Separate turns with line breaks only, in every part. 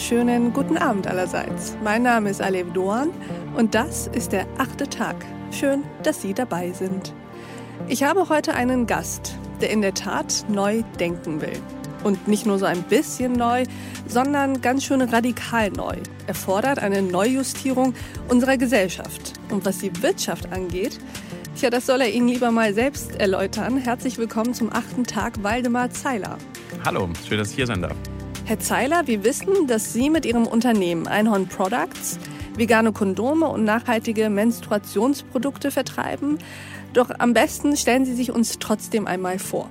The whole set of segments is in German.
wunderschönen guten Abend allerseits. Mein Name ist Alev Doan und das ist der achte Tag. Schön, dass Sie dabei sind. Ich habe heute einen Gast, der in der Tat neu denken will. Und nicht nur so ein bisschen neu, sondern ganz schön radikal neu. Er fordert eine Neujustierung unserer Gesellschaft. Und was die Wirtschaft angeht, tja, das soll er Ihnen lieber mal selbst erläutern. Herzlich willkommen zum achten Tag, Waldemar Zeiler.
Hallo, schön, dass ich hier sein darf.
Herr Zeiler, wir wissen, dass Sie mit Ihrem Unternehmen Einhorn Products vegane Kondome und nachhaltige Menstruationsprodukte vertreiben. Doch am besten stellen Sie sich uns trotzdem einmal vor.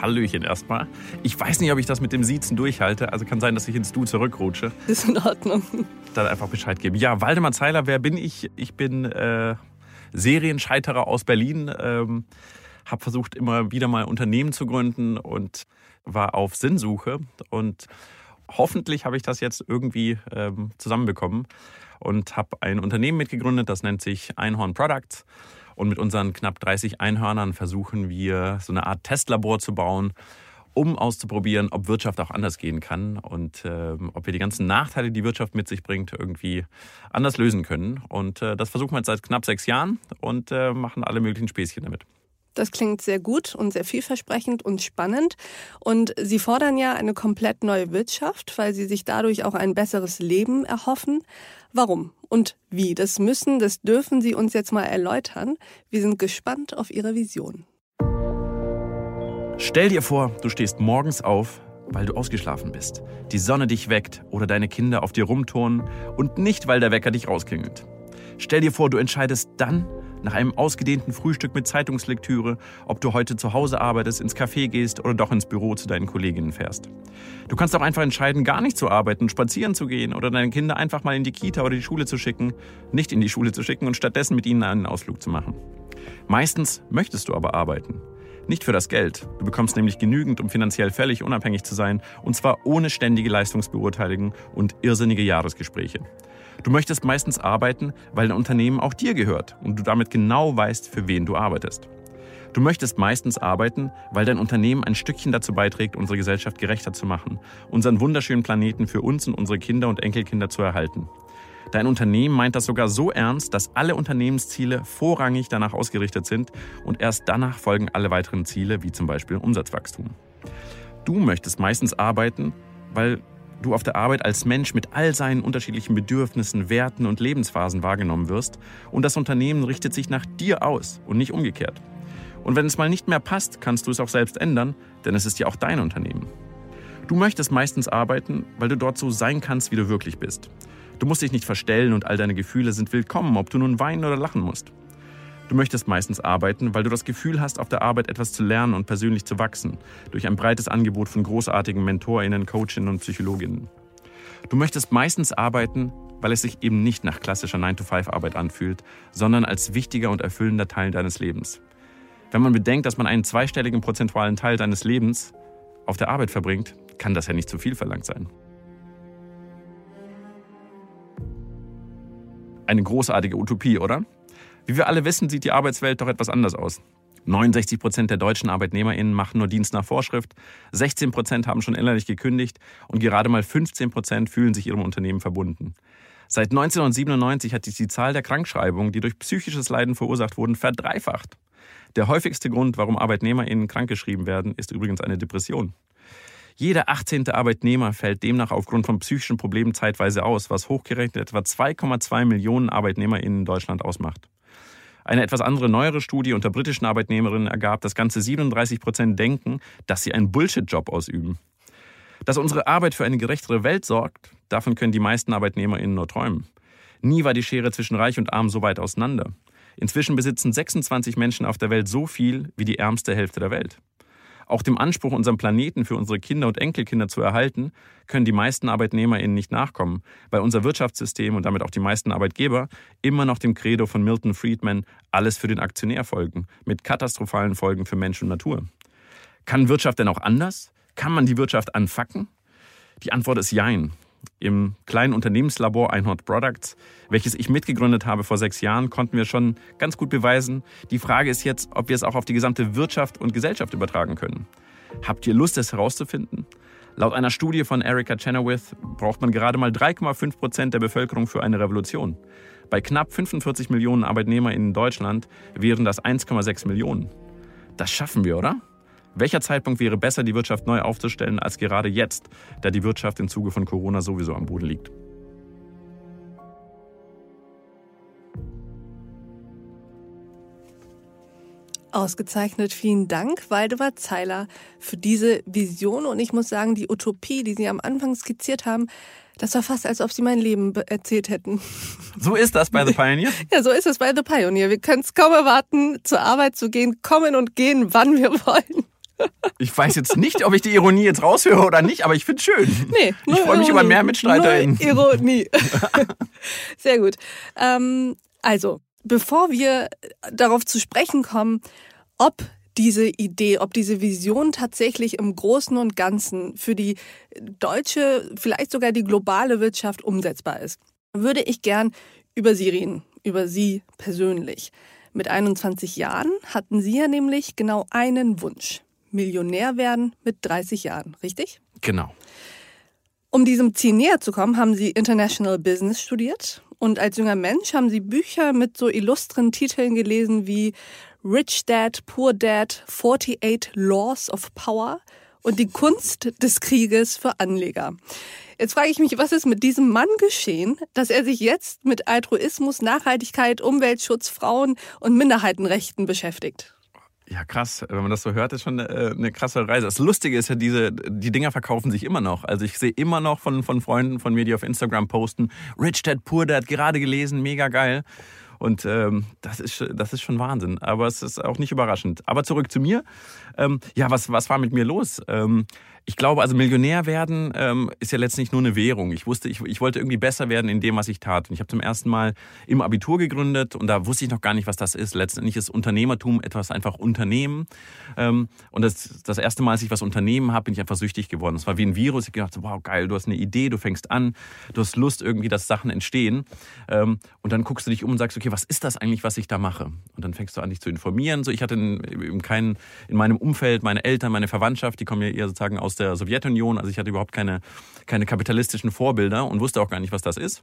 Hallöchen erstmal. Ich weiß nicht, ob ich das mit dem Siezen durchhalte. Also kann sein, dass ich ins Du zurückrutsche.
Ist in Ordnung.
Dann einfach Bescheid geben. Ja, Waldemar Zeiler, wer bin ich? Ich bin äh, Serienscheiterer aus Berlin. Ähm, habe versucht, immer wieder mal Unternehmen zu gründen und war auf Sinnsuche. Und hoffentlich habe ich das jetzt irgendwie ähm, zusammenbekommen und habe ein Unternehmen mitgegründet, das nennt sich Einhorn Products. Und mit unseren knapp 30 Einhörnern versuchen wir so eine Art Testlabor zu bauen, um auszuprobieren, ob Wirtschaft auch anders gehen kann und äh, ob wir die ganzen Nachteile, die Wirtschaft mit sich bringt, irgendwie anders lösen können. Und äh, das versuchen wir jetzt seit knapp sechs Jahren und äh, machen alle möglichen Späßchen damit.
Das klingt sehr gut und sehr vielversprechend und spannend. Und Sie fordern ja eine komplett neue Wirtschaft, weil Sie sich dadurch auch ein besseres Leben erhoffen. Warum und wie? Das müssen, das dürfen Sie uns jetzt mal erläutern. Wir sind gespannt auf Ihre Vision.
Stell dir vor, du stehst morgens auf, weil du ausgeschlafen bist, die Sonne dich weckt oder deine Kinder auf dir rumturnen und nicht, weil der Wecker dich rausklingelt. Stell dir vor, du entscheidest dann, nach einem ausgedehnten Frühstück mit Zeitungslektüre, ob du heute zu Hause arbeitest, ins Café gehst oder doch ins Büro zu deinen Kolleginnen fährst. Du kannst auch einfach entscheiden, gar nicht zu arbeiten, spazieren zu gehen oder deine Kinder einfach mal in die Kita oder die Schule zu schicken, nicht in die Schule zu schicken und stattdessen mit ihnen einen Ausflug zu machen. Meistens möchtest du aber arbeiten. Nicht für das Geld. Du bekommst nämlich genügend, um finanziell völlig unabhängig zu sein, und zwar ohne ständige Leistungsbeurteilung und irrsinnige Jahresgespräche. Du möchtest meistens arbeiten, weil dein Unternehmen auch dir gehört und du damit genau weißt, für wen du arbeitest. Du möchtest meistens arbeiten, weil dein Unternehmen ein Stückchen dazu beiträgt, unsere Gesellschaft gerechter zu machen, unseren wunderschönen Planeten für uns und unsere Kinder und Enkelkinder zu erhalten. Dein Unternehmen meint das sogar so ernst, dass alle Unternehmensziele vorrangig danach ausgerichtet sind und erst danach folgen alle weiteren Ziele, wie zum Beispiel Umsatzwachstum. Du möchtest meistens arbeiten, weil du auf der Arbeit als Mensch mit all seinen unterschiedlichen Bedürfnissen, Werten und Lebensphasen wahrgenommen wirst und das Unternehmen richtet sich nach dir aus und nicht umgekehrt. Und wenn es mal nicht mehr passt, kannst du es auch selbst ändern, denn es ist ja auch dein Unternehmen. Du möchtest meistens arbeiten, weil du dort so sein kannst, wie du wirklich bist. Du musst dich nicht verstellen und all deine Gefühle sind willkommen, ob du nun weinen oder lachen musst. Du möchtest meistens arbeiten, weil du das Gefühl hast, auf der Arbeit etwas zu lernen und persönlich zu wachsen, durch ein breites Angebot von großartigen Mentorinnen, Coachinnen und Psychologinnen. Du möchtest meistens arbeiten, weil es sich eben nicht nach klassischer 9-to-5-Arbeit anfühlt, sondern als wichtiger und erfüllender Teil deines Lebens. Wenn man bedenkt, dass man einen zweistelligen prozentualen Teil deines Lebens auf der Arbeit verbringt, kann das ja nicht zu viel verlangt sein. Eine großartige Utopie, oder? Wie wir alle wissen, sieht die Arbeitswelt doch etwas anders aus. 69 Prozent der deutschen ArbeitnehmerInnen machen nur Dienst nach Vorschrift, 16 Prozent haben schon innerlich gekündigt und gerade mal 15 Prozent fühlen sich ihrem Unternehmen verbunden. Seit 1997 hat sich die Zahl der Krankschreibungen, die durch psychisches Leiden verursacht wurden, verdreifacht. Der häufigste Grund, warum ArbeitnehmerInnen krankgeschrieben werden, ist übrigens eine Depression. Jeder 18. Arbeitnehmer fällt demnach aufgrund von psychischen Problemen zeitweise aus, was hochgerechnet etwa 2,2 Millionen ArbeitnehmerInnen in Deutschland ausmacht. Eine etwas andere neuere Studie unter britischen Arbeitnehmerinnen ergab, dass ganze 37 Prozent denken, dass sie einen Bullshit-Job ausüben. Dass unsere Arbeit für eine gerechtere Welt sorgt, davon können die meisten ArbeitnehmerInnen nur träumen. Nie war die Schere zwischen Reich und Arm so weit auseinander. Inzwischen besitzen 26 Menschen auf der Welt so viel wie die ärmste Hälfte der Welt. Auch dem Anspruch, unseren Planeten für unsere Kinder und Enkelkinder zu erhalten, können die meisten ArbeitnehmerInnen nicht nachkommen, weil unser Wirtschaftssystem und damit auch die meisten Arbeitgeber immer noch dem Credo von Milton Friedman alles für den Aktionär folgen, mit katastrophalen Folgen für Mensch und Natur. Kann Wirtschaft denn auch anders? Kann man die Wirtschaft anfacken? Die Antwort ist Jein. Im kleinen Unternehmenslabor Einhorn Products, welches ich mitgegründet habe vor sechs Jahren, konnten wir schon ganz gut beweisen. Die Frage ist jetzt, ob wir es auch auf die gesamte Wirtschaft und Gesellschaft übertragen können. Habt ihr Lust, es herauszufinden? Laut einer Studie von Erica Chenoweth braucht man gerade mal 3,5 Prozent der Bevölkerung für eine Revolution. Bei knapp 45 Millionen Arbeitnehmer in Deutschland wären das 1,6 Millionen. Das schaffen wir, oder? Welcher Zeitpunkt wäre besser, die Wirtschaft neu aufzustellen, als gerade jetzt, da die Wirtschaft im Zuge von Corona sowieso am Boden liegt?
Ausgezeichnet, vielen Dank, Waldemar Zeiler, für diese Vision. Und ich muss sagen, die Utopie, die Sie am Anfang skizziert haben, das war fast, als ob Sie mein Leben erzählt hätten.
So ist das bei The Pioneer?
Ja, so ist es bei The Pioneer. Wir können es kaum erwarten, zur Arbeit zu gehen, kommen und gehen, wann wir wollen.
Ich weiß jetzt nicht, ob ich die Ironie jetzt raushöre oder nicht, aber ich finde es schön. Nee, ich freue mich über mehr MitstreiterInnen.
Nur Ironie. Sehr gut. Ähm, also, bevor wir darauf zu sprechen kommen, ob diese Idee, ob diese Vision tatsächlich im Großen und Ganzen für die deutsche, vielleicht sogar die globale Wirtschaft umsetzbar ist, würde ich gern über Sie reden, über Sie persönlich. Mit 21 Jahren hatten Sie ja nämlich genau einen Wunsch. Millionär werden mit 30 Jahren, richtig?
Genau.
Um diesem Ziel näher zu kommen, haben Sie International Business studiert und als junger Mensch haben Sie Bücher mit so illustren Titeln gelesen wie Rich Dad, Poor Dad, 48 Laws of Power und die Kunst des Krieges für Anleger. Jetzt frage ich mich, was ist mit diesem Mann geschehen, dass er sich jetzt mit Altruismus, Nachhaltigkeit, Umweltschutz, Frauen und Minderheitenrechten beschäftigt?
Ja, krass. Wenn man das so hört, ist schon eine, äh, eine, krasse Reise. Das Lustige ist ja, diese, die Dinger verkaufen sich immer noch. Also ich sehe immer noch von, von Freunden von mir, die auf Instagram posten, Rich Dad, Poor Dad, gerade gelesen, mega geil. Und ähm, das, ist, das ist schon Wahnsinn. Aber es ist auch nicht überraschend. Aber zurück zu mir. Ähm, ja, was, was war mit mir los? Ähm, ich glaube, also Millionär werden ähm, ist ja letztlich nur eine Währung. Ich wusste, ich, ich wollte irgendwie besser werden in dem, was ich tat. Und ich habe zum ersten Mal im Abitur gegründet und da wusste ich noch gar nicht, was das ist. Letztendlich ist Unternehmertum etwas einfach Unternehmen. Ähm, und das, das erste Mal, als ich was Unternehmen habe, bin ich einfach süchtig geworden. Es war wie ein Virus. Ich gedacht, wow, geil, du hast eine Idee, du fängst an, du hast Lust irgendwie, dass Sachen entstehen. Ähm, und dann guckst du dich um und sagst, okay, was ist das eigentlich, was ich da mache? Und dann fängst du an, dich zu informieren. So, ich hatte in, in, kein, in meinem Umfeld meine Eltern, meine Verwandtschaft, die kommen ja eher sozusagen aus der Sowjetunion. Also ich hatte überhaupt keine, keine kapitalistischen Vorbilder und wusste auch gar nicht, was das ist.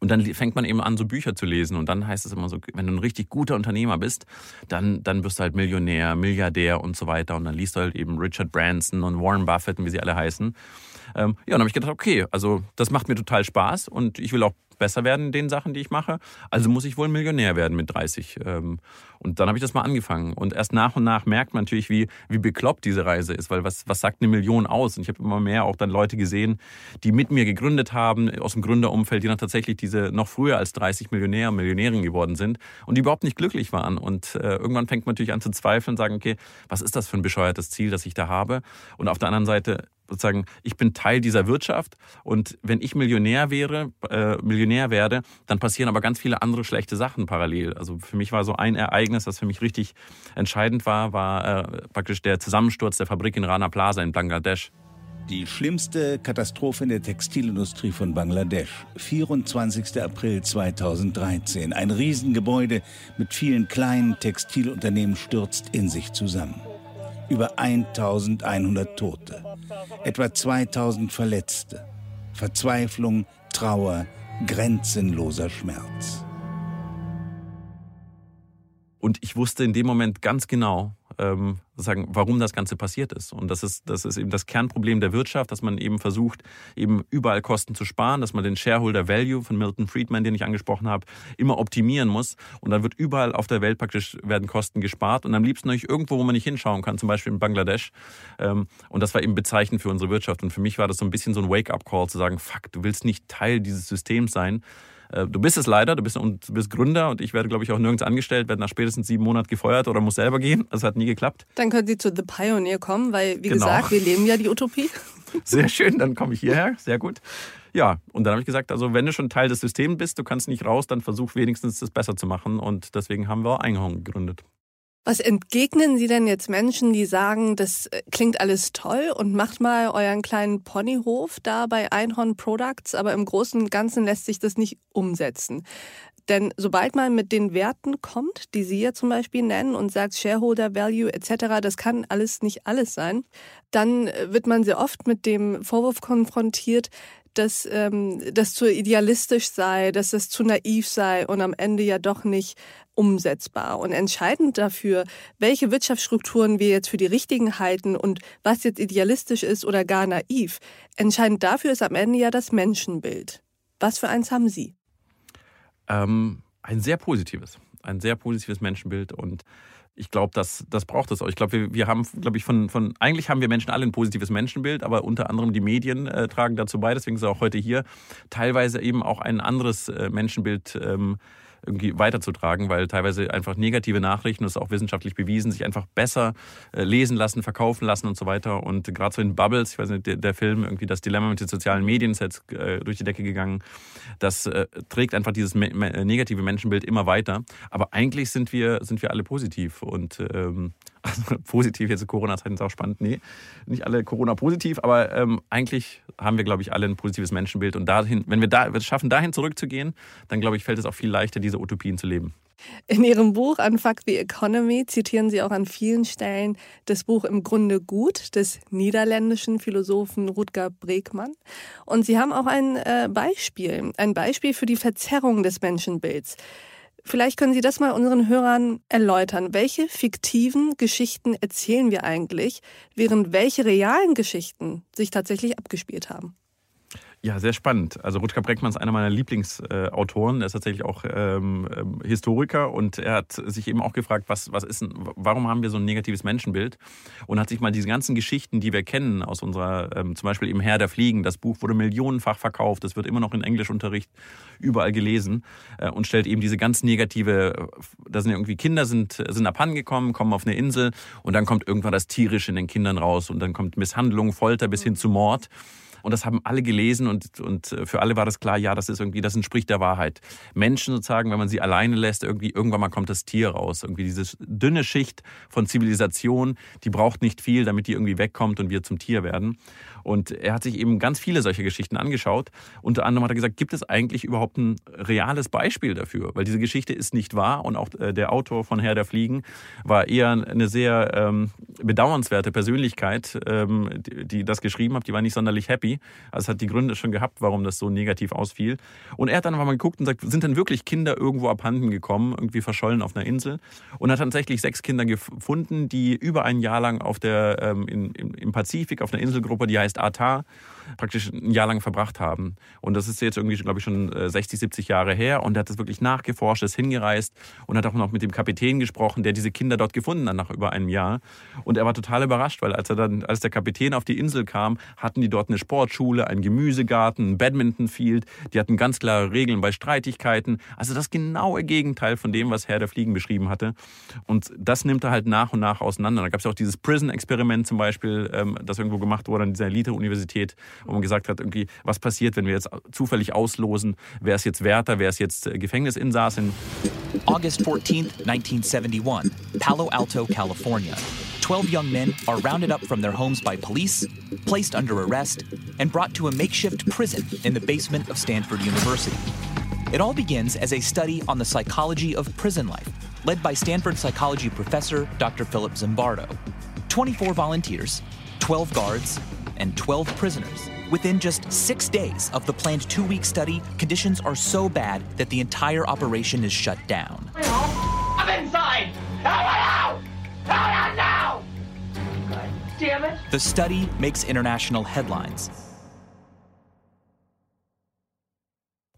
Und dann fängt man eben an, so Bücher zu lesen. Und dann heißt es immer so, wenn du ein richtig guter Unternehmer bist, dann, dann wirst du halt Millionär, Milliardär und so weiter. Und dann liest du halt eben Richard Branson und Warren Buffett und wie sie alle heißen. Ähm, ja, und dann habe ich gedacht, okay, also das macht mir total Spaß und ich will auch besser werden in den Sachen, die ich mache. Also muss ich wohl Millionär werden mit 30. Und dann habe ich das mal angefangen. Und erst nach und nach merkt man natürlich, wie, wie bekloppt diese Reise ist. Weil was, was sagt eine Million aus? Und ich habe immer mehr auch dann Leute gesehen, die mit mir gegründet haben, aus dem Gründerumfeld, die dann tatsächlich diese noch früher als 30 Millionär Millionärin geworden sind und die überhaupt nicht glücklich waren. Und äh, irgendwann fängt man natürlich an zu zweifeln und sagen, okay, was ist das für ein bescheuertes Ziel, das ich da habe? Und auf der anderen Seite sozusagen, ich bin Teil dieser Wirtschaft und wenn ich Millionär wäre, äh, Millionär werde, dann passieren aber ganz viele andere schlechte Sachen parallel. Also für mich war so ein Ereignis, das für mich richtig entscheidend war, war äh, praktisch der Zusammensturz der Fabrik in Rana Plaza in Bangladesch.
Die schlimmste Katastrophe in der Textilindustrie von Bangladesch. 24. April 2013. Ein Riesengebäude mit vielen kleinen Textilunternehmen stürzt in sich zusammen über 1100 Tote, etwa 2000 Verletzte, Verzweiflung, Trauer, grenzenloser Schmerz.
Und ich wusste in dem Moment ganz genau, ähm, sagen, warum das Ganze passiert ist. Und das ist, das ist eben das Kernproblem der Wirtschaft, dass man eben versucht, eben überall Kosten zu sparen, dass man den Shareholder Value von Milton Friedman, den ich angesprochen habe, immer optimieren muss. Und dann wird überall auf der Welt praktisch werden Kosten gespart und am liebsten natürlich irgendwo, wo man nicht hinschauen kann, zum Beispiel in Bangladesch. Ähm, und das war eben bezeichnend für unsere Wirtschaft. Und für mich war das so ein bisschen so ein Wake-up-Call zu sagen, fuck, du willst nicht Teil dieses Systems sein. Äh, du bist es leider, du bist, du bist Gründer und ich werde, glaube ich, auch nirgends angestellt, werde nach spätestens sieben Monaten gefeuert oder muss selber gehen. Das hat nie geklappt.
Dann können Sie zu The Pioneer kommen, weil, wie genau. gesagt, wir leben ja die Utopie.
Sehr schön, dann komme ich hierher. Sehr gut. Ja, und dann habe ich gesagt, also wenn du schon Teil des Systems bist, du kannst nicht raus, dann versuch wenigstens das besser zu machen. Und deswegen haben wir Einhorn gegründet.
Was entgegnen Sie denn jetzt Menschen, die sagen, das äh, klingt alles toll und macht mal euren kleinen Ponyhof da bei Einhorn Products, aber im Großen und Ganzen lässt sich das nicht umsetzen? Denn sobald man mit den Werten kommt, die Sie ja zum Beispiel nennen und sagt Shareholder Value etc., das kann alles nicht alles sein, dann wird man sehr oft mit dem Vorwurf konfrontiert, dass ähm, das zu idealistisch sei, dass das zu naiv sei und am Ende ja doch nicht umsetzbar. Und entscheidend dafür, welche Wirtschaftsstrukturen wir jetzt für die richtigen halten und was jetzt idealistisch ist oder gar naiv, entscheidend dafür ist am Ende ja das Menschenbild. Was für eins haben Sie?
Ähm, ein sehr positives. Ein sehr positives Menschenbild und ich glaube, das, das braucht es auch. Ich glaube, wir, wir haben, glaube ich, von, von, eigentlich haben wir Menschen alle ein positives Menschenbild, aber unter anderem die Medien äh, tragen dazu bei, deswegen ist er auch heute hier, teilweise eben auch ein anderes äh, Menschenbild ähm, irgendwie weiterzutragen, weil teilweise einfach negative Nachrichten, das ist auch wissenschaftlich bewiesen, sich einfach besser äh, lesen lassen, verkaufen lassen und so weiter. Und gerade so in Bubbles, ich weiß nicht, der, der Film, irgendwie das Dilemma mit den sozialen Medien ist jetzt äh, durch die Decke gegangen, das äh, trägt einfach dieses me negative Menschenbild immer weiter. Aber eigentlich sind wir, sind wir alle positiv und ähm, also positiv, jetzt Corona-Zeiten ist auch spannend. Nee, nicht alle Corona-positiv, aber ähm, eigentlich haben wir, glaube ich, alle ein positives Menschenbild. Und dahin, wenn wir da, wenn es schaffen, dahin zurückzugehen, dann, glaube ich, fällt es auch viel leichter, diese Utopien zu leben.
In Ihrem Buch Unfuck the Economy zitieren Sie auch an vielen Stellen das Buch Im Grunde gut des niederländischen Philosophen Rutger Bregmann. Und Sie haben auch ein äh, Beispiel, ein Beispiel für die Verzerrung des Menschenbilds. Vielleicht können Sie das mal unseren Hörern erläutern. Welche fiktiven Geschichten erzählen wir eigentlich, während welche realen Geschichten sich tatsächlich abgespielt haben?
Ja, sehr spannend. Also Rutger Breckmann ist einer meiner Lieblingsautoren. er ist tatsächlich auch ähm, ähm, Historiker und er hat sich eben auch gefragt, was, was ist, warum haben wir so ein negatives Menschenbild? Und hat sich mal diese ganzen Geschichten, die wir kennen aus unserer, ähm, zum Beispiel eben Herr der Fliegen, das Buch wurde millionenfach verkauft, das wird immer noch in Englischunterricht überall gelesen äh, und stellt eben diese ganz negative, da sind irgendwie Kinder sind, sind abhandengekommen, kommen auf eine Insel und dann kommt irgendwann das Tierische in den Kindern raus und dann kommt Misshandlung, Folter bis hin zu Mord. Und das haben alle gelesen und, und äh, für alle war das klar, ja, das ist irgendwie, das entspricht der Wahrheit. Menschen sozusagen, wenn man sie alleine lässt, irgendwie, irgendwann mal kommt das Tier raus. Irgendwie diese dünne Schicht von Zivilisation, die braucht nicht viel, damit die irgendwie wegkommt und wir zum Tier werden. Und er hat sich eben ganz viele solcher Geschichten angeschaut. Unter anderem hat er gesagt, gibt es eigentlich überhaupt ein reales Beispiel dafür? Weil diese Geschichte ist nicht wahr und auch äh, der Autor von Herr der Fliegen war eher eine sehr ähm, bedauernswerte Persönlichkeit, ähm, die, die, das geschrieben hat. Die war nicht sonderlich happy. Also es hat die Gründe schon gehabt, warum das so negativ ausfiel. Und er hat dann einfach mal geguckt und sagt, sind denn wirklich Kinder irgendwo abhanden gekommen, irgendwie verschollen auf einer Insel? Und hat tatsächlich sechs Kinder gefunden, die über ein Jahr lang auf der, ähm, in, im Pazifik auf einer Inselgruppe, die heißt Atar, praktisch ein Jahr lang verbracht haben. Und das ist jetzt irgendwie, glaube ich, schon 60, äh, 70 Jahre her. Und er hat das wirklich nachgeforscht, ist hingereist und hat auch noch mit dem Kapitän gesprochen, der diese Kinder dort gefunden hat nach über einem Jahr. Und er war total überrascht, weil als er dann, als der Kapitän auf die Insel kam, hatten die dort eine Sportschule, einen Gemüsegarten, ein Badmintonfield. Die hatten ganz klare Regeln bei Streitigkeiten. Also das genaue Gegenteil von dem, was Herr der Fliegen beschrieben hatte. Und das nimmt er halt nach und nach auseinander. Da gab es ja auch dieses Prison-Experiment zum Beispiel, ähm, das irgendwo gemacht wurde an dieser Elite-Universität, wo man gesagt hat, irgendwie, was passiert, wenn wir jetzt zufällig auslosen, wer ist jetzt Wärter, wer ist jetzt äh, Gefängnisinsassen.
August 14, 1971, Palo Alto, California. 12 young men are rounded up from their homes by police, placed under arrest, and brought to a makeshift prison in the basement of Stanford University. It all begins as a study on the psychology of prison life, led by Stanford psychology professor Dr. Philip Zimbardo. 24 volunteers, 12 guards, and 12 prisoners Within just six days of the planned two week study, conditions are so bad that the entire operation is shut down. The study makes international headlines.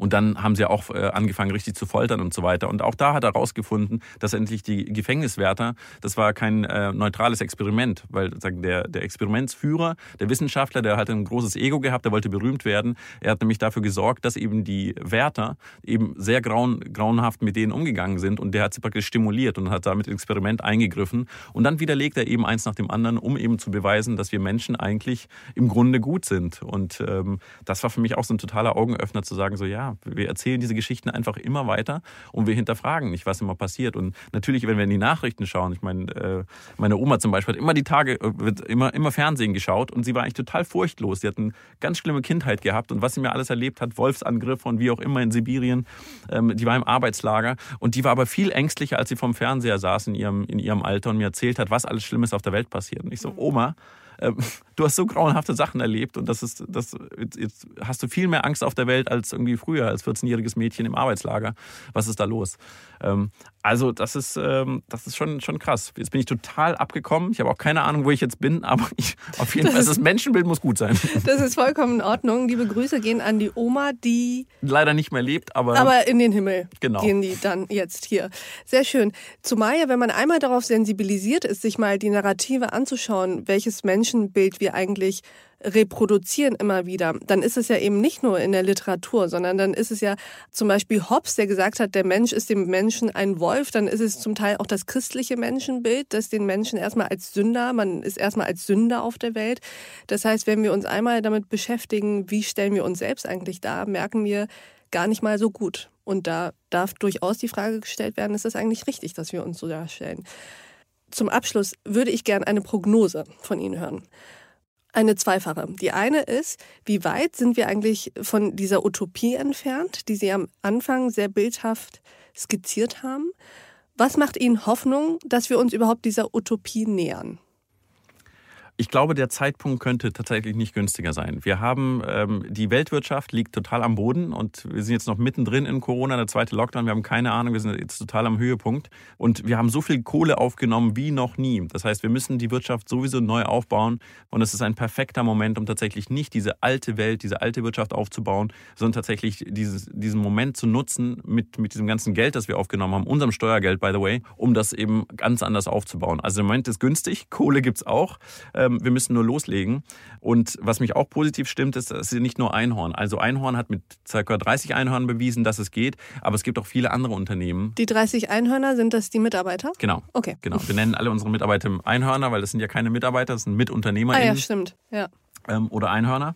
Und dann haben sie auch äh, angefangen, richtig zu foltern und so weiter. Und auch da hat er herausgefunden, dass endlich die Gefängniswärter, das war kein äh, neutrales Experiment, weil sagen, der, der Experimentsführer, der Wissenschaftler, der hat ein großes Ego gehabt, der wollte berühmt werden. Er hat nämlich dafür gesorgt, dass eben die Wärter eben sehr grauen, grauenhaft mit denen umgegangen sind und der hat sie praktisch stimuliert und hat damit ins Experiment eingegriffen. Und dann widerlegt er eben eins nach dem anderen, um eben zu beweisen, dass wir Menschen eigentlich im Grunde gut sind. Und ähm, das war für mich auch so ein totaler Augenöffner zu sagen, so ja, ja, wir erzählen diese Geschichten einfach immer weiter und wir hinterfragen nicht, was immer passiert. Und natürlich, wenn wir in die Nachrichten schauen, ich meine, äh, meine Oma zum Beispiel hat immer die Tage, äh, wird immer, immer Fernsehen geschaut und sie war eigentlich total furchtlos. Sie hat eine ganz schlimme Kindheit gehabt und was sie mir alles erlebt hat, Wolfsangriffe und wie auch immer in Sibirien, ähm, die war im Arbeitslager und die war aber viel ängstlicher, als sie vom Fernseher saß in ihrem, in ihrem Alter und mir erzählt hat, was alles Schlimmes auf der Welt passiert. Und ich so, Oma, ähm, du hast so grauenhafte Sachen erlebt und das ist, das, jetzt hast du viel mehr Angst auf der Welt als irgendwie früher, als 14-jähriges Mädchen im Arbeitslager. Was ist da los? Also das ist, ähm, das ist schon, schon krass. Jetzt bin ich total abgekommen. Ich habe auch keine Ahnung, wo ich jetzt bin, aber ich, auf jeden das Fall, das Menschenbild muss gut sein.
Das ist vollkommen in Ordnung. Liebe Grüße gehen an die Oma, die
leider nicht mehr lebt, aber
aber in den Himmel
genau.
gehen die dann jetzt hier. Sehr schön. Zumal ja, wenn man einmal darauf sensibilisiert ist, sich mal die Narrative anzuschauen, welches Menschenbild wir eigentlich reproduzieren immer wieder, dann ist es ja eben nicht nur in der Literatur, sondern dann ist es ja zum Beispiel Hobbes, der gesagt hat, der Mensch ist dem Menschen ein Wolf, dann ist es zum Teil auch das christliche Menschenbild, das den Menschen erstmal als Sünder, man ist erstmal als Sünder auf der Welt. Das heißt, wenn wir uns einmal damit beschäftigen, wie stellen wir uns selbst eigentlich dar, merken wir gar nicht mal so gut. Und da darf durchaus die Frage gestellt werden, ist das eigentlich richtig, dass wir uns so darstellen? Zum Abschluss würde ich gerne eine Prognose von Ihnen hören eine zweifache. Die eine ist, wie weit sind wir eigentlich von dieser Utopie entfernt, die Sie am Anfang sehr bildhaft skizziert haben? Was macht Ihnen Hoffnung, dass wir uns überhaupt dieser Utopie nähern?
Ich glaube, der Zeitpunkt könnte tatsächlich nicht günstiger sein. Wir haben, ähm, die Weltwirtschaft liegt total am Boden und wir sind jetzt noch mittendrin in Corona, der zweite Lockdown. Wir haben keine Ahnung, wir sind jetzt total am Höhepunkt. Und wir haben so viel Kohle aufgenommen wie noch nie. Das heißt, wir müssen die Wirtschaft sowieso neu aufbauen. Und es ist ein perfekter Moment, um tatsächlich nicht diese alte Welt, diese alte Wirtschaft aufzubauen, sondern tatsächlich dieses, diesen Moment zu nutzen mit, mit diesem ganzen Geld, das wir aufgenommen haben, unserem Steuergeld, by the way, um das eben ganz anders aufzubauen. Also im Moment ist günstig, Kohle gibt's auch. Ähm, wir müssen nur loslegen. Und was mich auch positiv stimmt, ist, es ist nicht nur Einhorn. Also Einhorn hat mit ca. 30 Einhörnern bewiesen, dass es geht, aber es gibt auch viele andere Unternehmen.
Die 30 Einhörner, sind das die Mitarbeiter?
Genau. Okay. Genau. Wir nennen alle unsere Mitarbeiter Einhörner, weil das sind ja keine Mitarbeiter, das sind Mitunternehmer.
Ah ja, stimmt. Ja.
Ähm, oder Einhörner.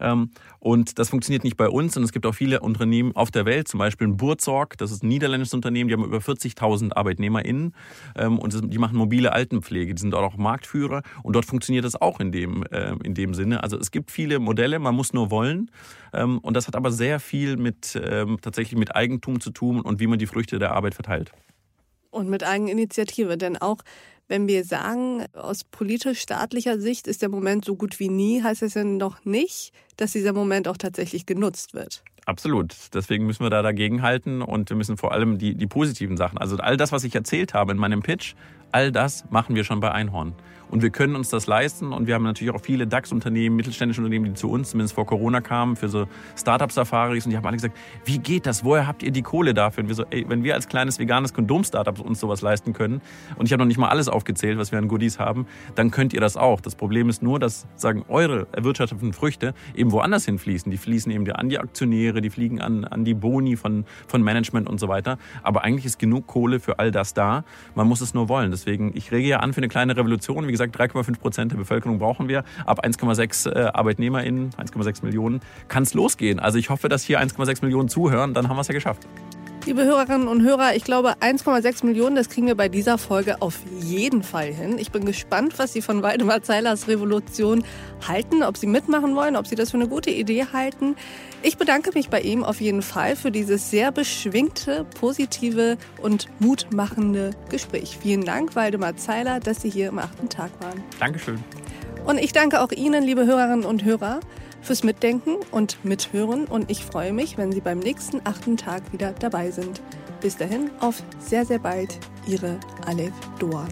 Ähm, und das funktioniert nicht bei uns, sondern es gibt auch viele Unternehmen auf der Welt, zum Beispiel in Burzorg, das ist ein niederländisches Unternehmen, die haben über 40.000 ArbeitnehmerInnen ähm, und die machen mobile Altenpflege, die sind dort auch Marktführer und dort funktioniert das auch in dem, äh, in dem Sinne. Also es gibt viele Modelle, man muss nur wollen ähm, und das hat aber sehr viel mit tatsächlich mit Eigentum zu tun und wie man die Früchte der Arbeit verteilt.
Und mit Eigeninitiative, denn auch wenn wir sagen, aus politisch-staatlicher Sicht ist der Moment so gut wie nie, heißt das ja noch nicht, dass dieser Moment auch tatsächlich genutzt wird.
Absolut. Deswegen müssen wir da dagegen halten und wir müssen vor allem die, die positiven Sachen, also all das, was ich erzählt habe in meinem Pitch, all das machen wir schon bei Einhorn. Und wir können uns das leisten. Und wir haben natürlich auch viele DAX-Unternehmen, mittelständische Unternehmen, die zu uns zumindest vor Corona kamen für so Startup-Safaris. Und die haben alle gesagt, wie geht das? Woher habt ihr die Kohle dafür? Und wir so, ey, wenn wir als kleines veganes Kondom-Startup uns sowas leisten können, und ich habe noch nicht mal alles aufgezählt, was wir an Goodies haben, dann könnt ihr das auch. Das Problem ist nur, dass sagen eure erwirtschafteten Früchte eben woanders hinfließen. Die fließen eben an die Aktionäre, die fliegen an, an die Boni von, von Management und so weiter. Aber eigentlich ist genug Kohle für all das da. Man muss es nur wollen. Deswegen, ich rege ja an für eine kleine Revolution. Wie gesagt, gesagt, 3,5 Prozent der Bevölkerung brauchen wir. Ab 1,6 äh, ArbeitnehmerInnen, 1,6 Millionen, kann es losgehen. Also ich hoffe, dass hier 1,6 Millionen zuhören, dann haben wir es ja geschafft.
Liebe Hörerinnen und Hörer, ich glaube 1,6 Millionen, das kriegen wir bei dieser Folge auf jeden Fall hin. Ich bin gespannt, was Sie von Waldemar Zeilers Revolution halten, ob Sie mitmachen wollen, ob Sie das für eine gute Idee halten. Ich bedanke mich bei ihm auf jeden Fall für dieses sehr beschwingte, positive und mutmachende Gespräch. Vielen Dank, Waldemar Zeiler, dass Sie hier im achten Tag waren.
Dankeschön.
Und ich danke auch Ihnen, liebe Hörerinnen und Hörer fürs Mitdenken und Mithören und ich freue mich, wenn Sie beim nächsten achten Tag wieder dabei sind. Bis dahin, auf sehr, sehr bald, Ihre Aleph Doan.